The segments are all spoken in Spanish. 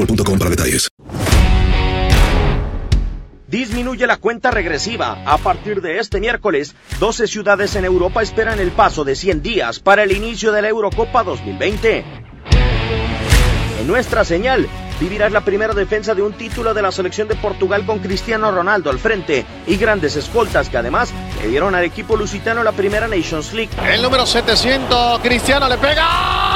boostmobile.com para detalles. Disminuye la cuenta regresiva. A partir de este miércoles, 12 ciudades en Europa esperan el paso de 100 días para el inicio de la Eurocopa 2020. En nuestra señal, vivirás la primera defensa de un título de la selección de Portugal con Cristiano Ronaldo al frente y grandes escoltas que además le dieron al equipo lusitano la primera Nations League. El número 700, Cristiano le pega.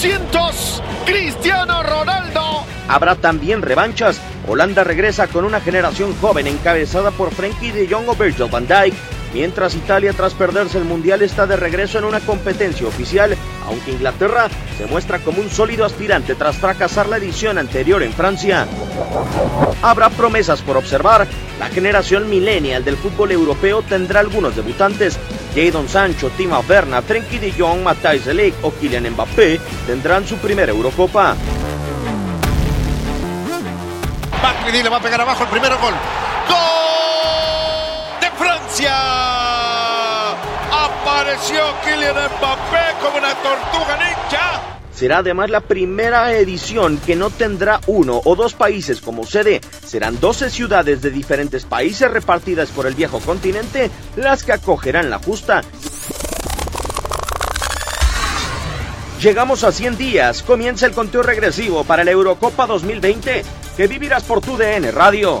700, Cristiano Ronaldo. Habrá también revanchas. Holanda regresa con una generación joven encabezada por Frenkie de Jong o Virgil van Dijk, mientras Italia tras perderse el Mundial está de regreso en una competencia oficial, aunque Inglaterra se muestra como un sólido aspirante tras fracasar la edición anterior en Francia. Habrá promesas por observar. La generación millennial del fútbol europeo tendrá algunos debutantes. Jadon Sancho, Timo Werner, Frenkie de Jong, Matthijs de Ligt o Kylian Mbappé tendrán su primera Eurocopa. Matuidi le va a pegar abajo el primero gol. ¡Gol de Francia! Apareció Kylian Mbappé como una tortuga ninja. Será además la primera edición que no tendrá uno o dos países como sede. Serán 12 ciudades de diferentes países repartidas por el viejo continente las que acogerán la justa. Llegamos a 100 días, comienza el conteo regresivo para la Eurocopa 2020 que vivirás por tu DN Radio.